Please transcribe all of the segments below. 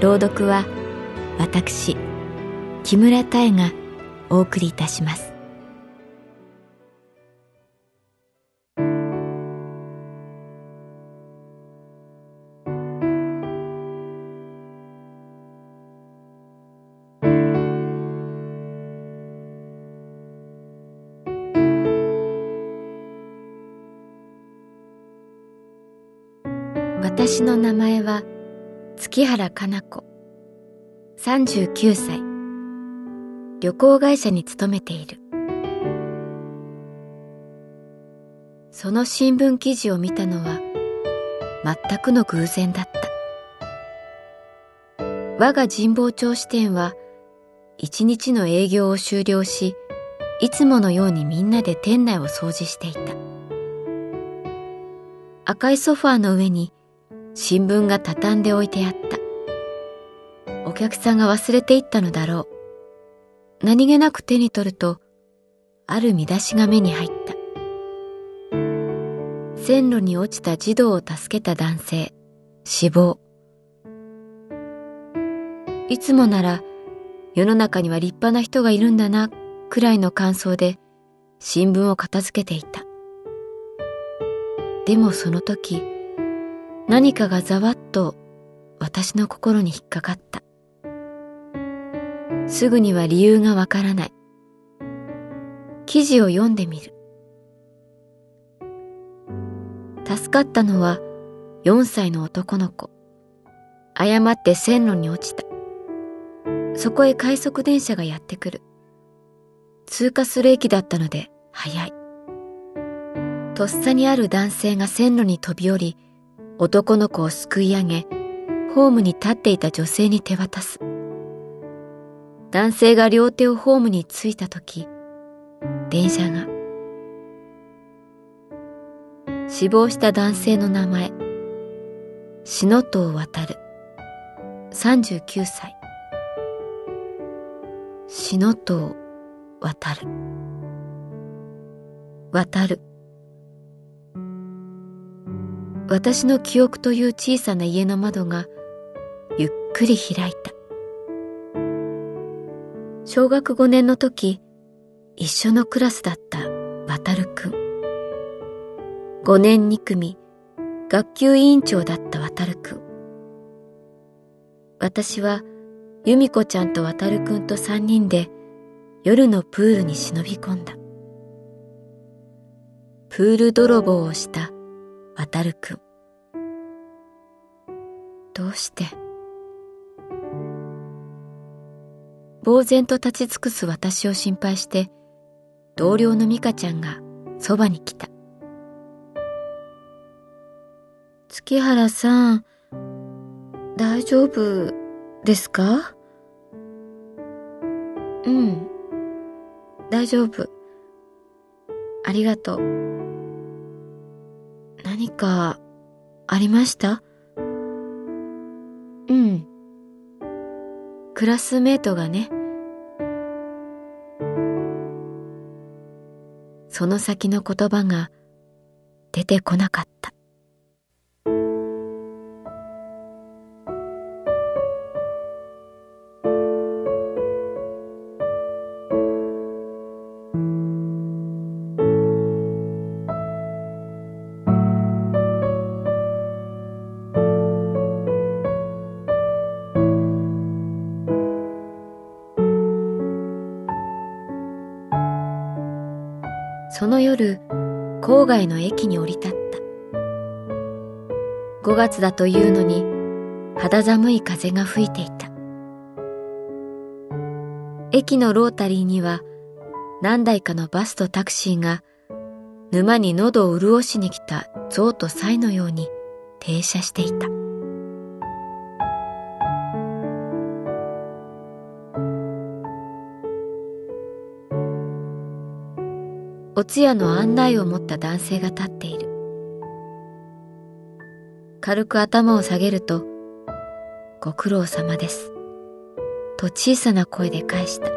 朗読は私木村多江がお送りいたします。私の名前は月原かな子。39歳。旅行会社に勤めている。その新聞記事を見たのは全くの偶然だった。我が神保町支店は一日の営業を終了し、いつものようにみんなで店内を掃除していた。赤いソファーの上に新聞が畳んで置いてあった。お客さんが忘れていったのだろう。何気なく手に取ると、ある見出しが目に入った。線路に落ちた児童を助けた男性、死亡。いつもなら、世の中には立派な人がいるんだな、くらいの感想で、新聞を片付けていた。でもその時、何かがざわっと私の心に引っかかった。すぐには理由がわからない。記事を読んでみる。助かったのは4歳の男の子。誤って線路に落ちた。そこへ快速電車がやってくる。通過する駅だったので早い。とっさにある男性が線路に飛び降り、男の子をすくい上げ、ホームに立っていた女性に手渡す。男性が両手をホームについたとき、電車が。死亡した男性の名前、篠藤渡る、39歳。篠藤渡る。渡る。私の記憶という小さな家の窓がゆっくり開いた。小学5年の時、一緒のクラスだった渡るくん。5年2組、学級委員長だった渡るくん。私は由美子ちゃんと渡るくんと3人で夜のプールに忍び込んだ。プール泥棒をした渡るくん。どうして？呆然と立ち尽くす私を心配して、同僚の美香ちゃんがそばに来た。月原さん、大丈夫ですか？うん、大丈夫。ありがとう。何かありました？うん。クラスメートがね。その先の言葉が出てこなかった。その夜、郊外の駅に降り立った。5月だというのに肌寒い風が吹いていた。駅のロータリーには何台かのバスとタクシーが沼に喉を潤しに来た象とサイのように停車していた。お通夜の案内を持った男性が立っている。軽く頭を下げると、ご苦労様です。と小さな声で返した。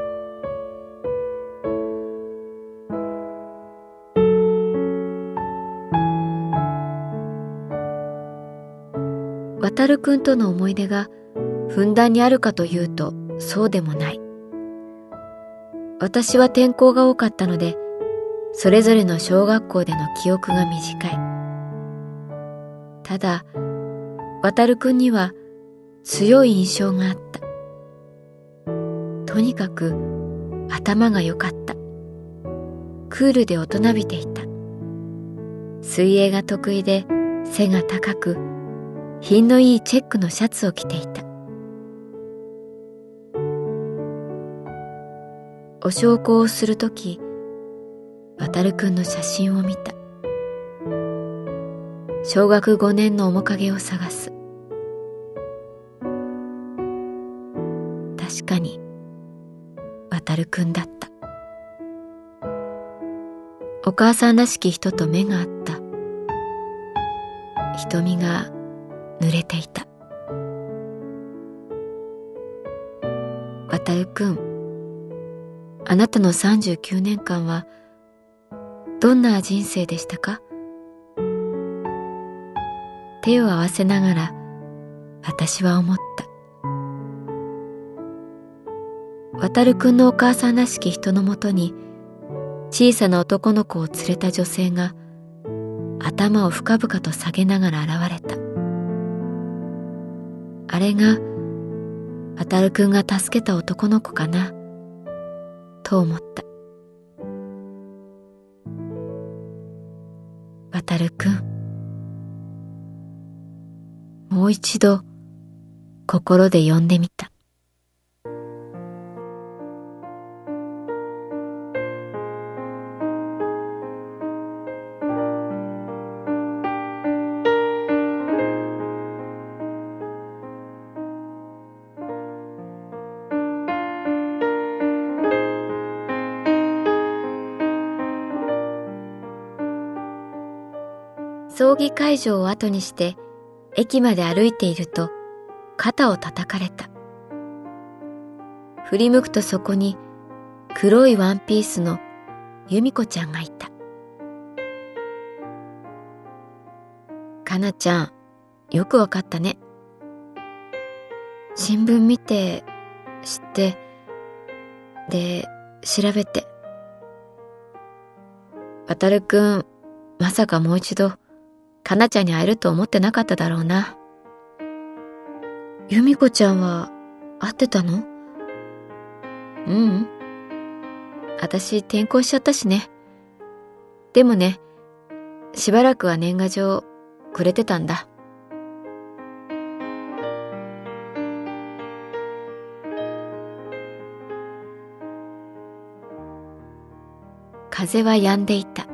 渡るくんとの思い出がふんだんにあるかというとそうでもない。私は転校が多かったので、それぞれの小学校での記憶が短い。ただ、渡るくんには強い印象があった。とにかく頭が良かった。クールで大人びていた。水泳が得意で背が高く、品のいいチェックのシャツを着ていた。お焼香をするとき、渡るくんの写真を見た。小学5年の面影を探す。確かに、渡るくんだった。お母さんらしき人と目が合った。瞳が濡れていた。渡るくん、あなたの39年間は、どんな人生でしたか？手を合わせながら私は思った。渡るくんのお母さんらしき人のもとに小さな男の子を連れた女性が頭を深々と下げながら現れた。あれが渡るくんが助けた男の子かなと思った。渡るくん。もう一度心で呼んでみた。葬儀会場を後にして駅まで歩いていると肩を叩かれた。振り向くとそこに黒いワンピースの由美子ちゃんがいた。かなちゃん、よくわかったね。新聞見て、知って、で、調べて。渡るくん、まさかもう一度、かなちゃんに会えると思ってなかっただろうな。由美子ちゃんは会ってたの？ううん。私転校しちゃったしね。でもね、しばらくは年賀状くれてたんだ。風は止んでいた。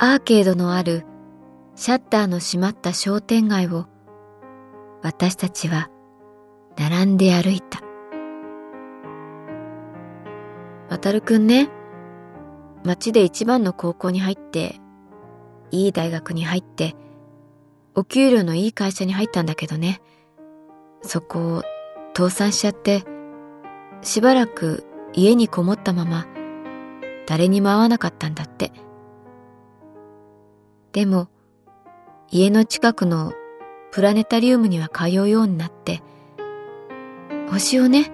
アーケードのあるシャッターの閉まった商店街を私たちは並んで歩いた。渡るくんね、町で一番の高校に入って、いい大学に入って、お給料のいい会社に入ったんだけどね、そこを倒産しちゃって、しばらく家にこもったまま、誰にも会わなかったんだって。でも、家の近くのプラネタリウムには通うようになって、星をね、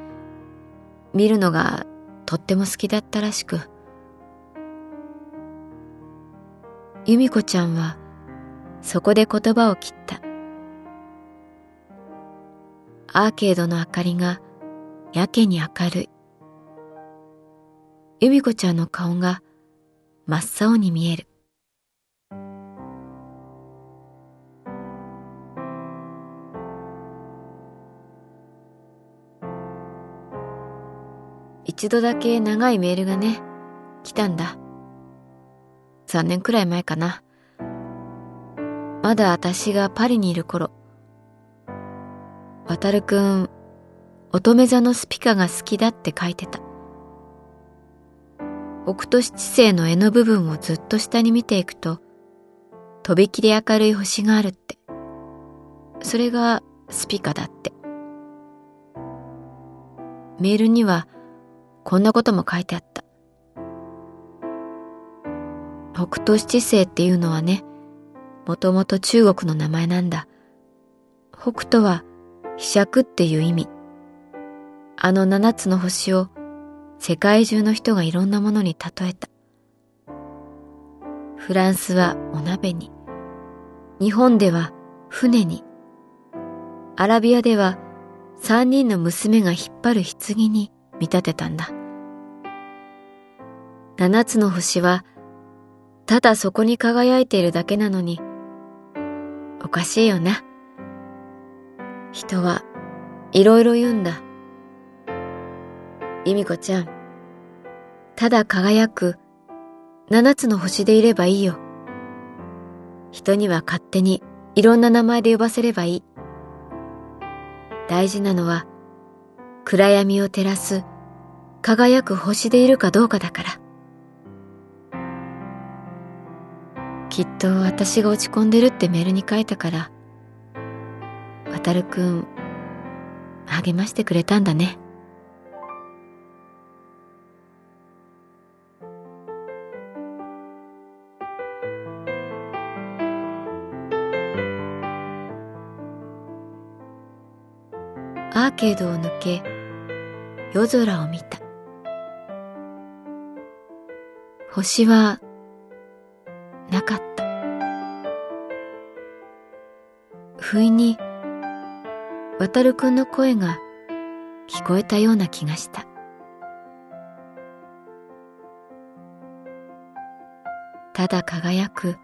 見るのがとっても好きだったらしく、由美子ちゃんはそこで言葉を切った。アーケードの明かりがやけに明るい。由美子ちゃんの顔が真っ青に見える。一度だけ長いメールがね、来たんだ。3年くらい前かな。まだ私がパリにいる頃。渡るくん、乙女座のスピカが好きだって書いてた。北斗七星の絵の部分をずっと下に見ていくと、とびきり明るい星があるって。それがスピカだって。メールにはこんなことも書いてあった。北斗七星っていうのはね、もともと中国の名前なんだ。北斗は飛尺っていう意味。あの七つの星を世界中の人がいろんなものに例えた。フランスはお鍋に、日本では船に、アラビアでは三人の娘が引っ張る棺に見立てたんだ。七つの星は、ただそこに輝いているだけなのに、おかしいよな。人はいろいろ言うんだ。由美子ちゃん、ただ輝く七つの星でいればいいよ。人には勝手にいろんな名前で呼ばせればいい。大事なのは暗闇を照らす輝く星でいるかどうかだから。きっと私が落ち込んでるってメールに書いたから、渡るくん励ましてくれたんだね。アーケードを抜け夜空を見た星はなかった。不意に渡るくんの声が聞こえたような気がした。ただ輝く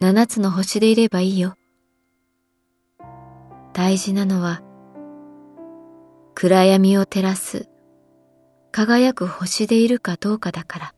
七つの星でいればいいよ。大事なのは暗闇を照らす輝く星でいるかどうかだから。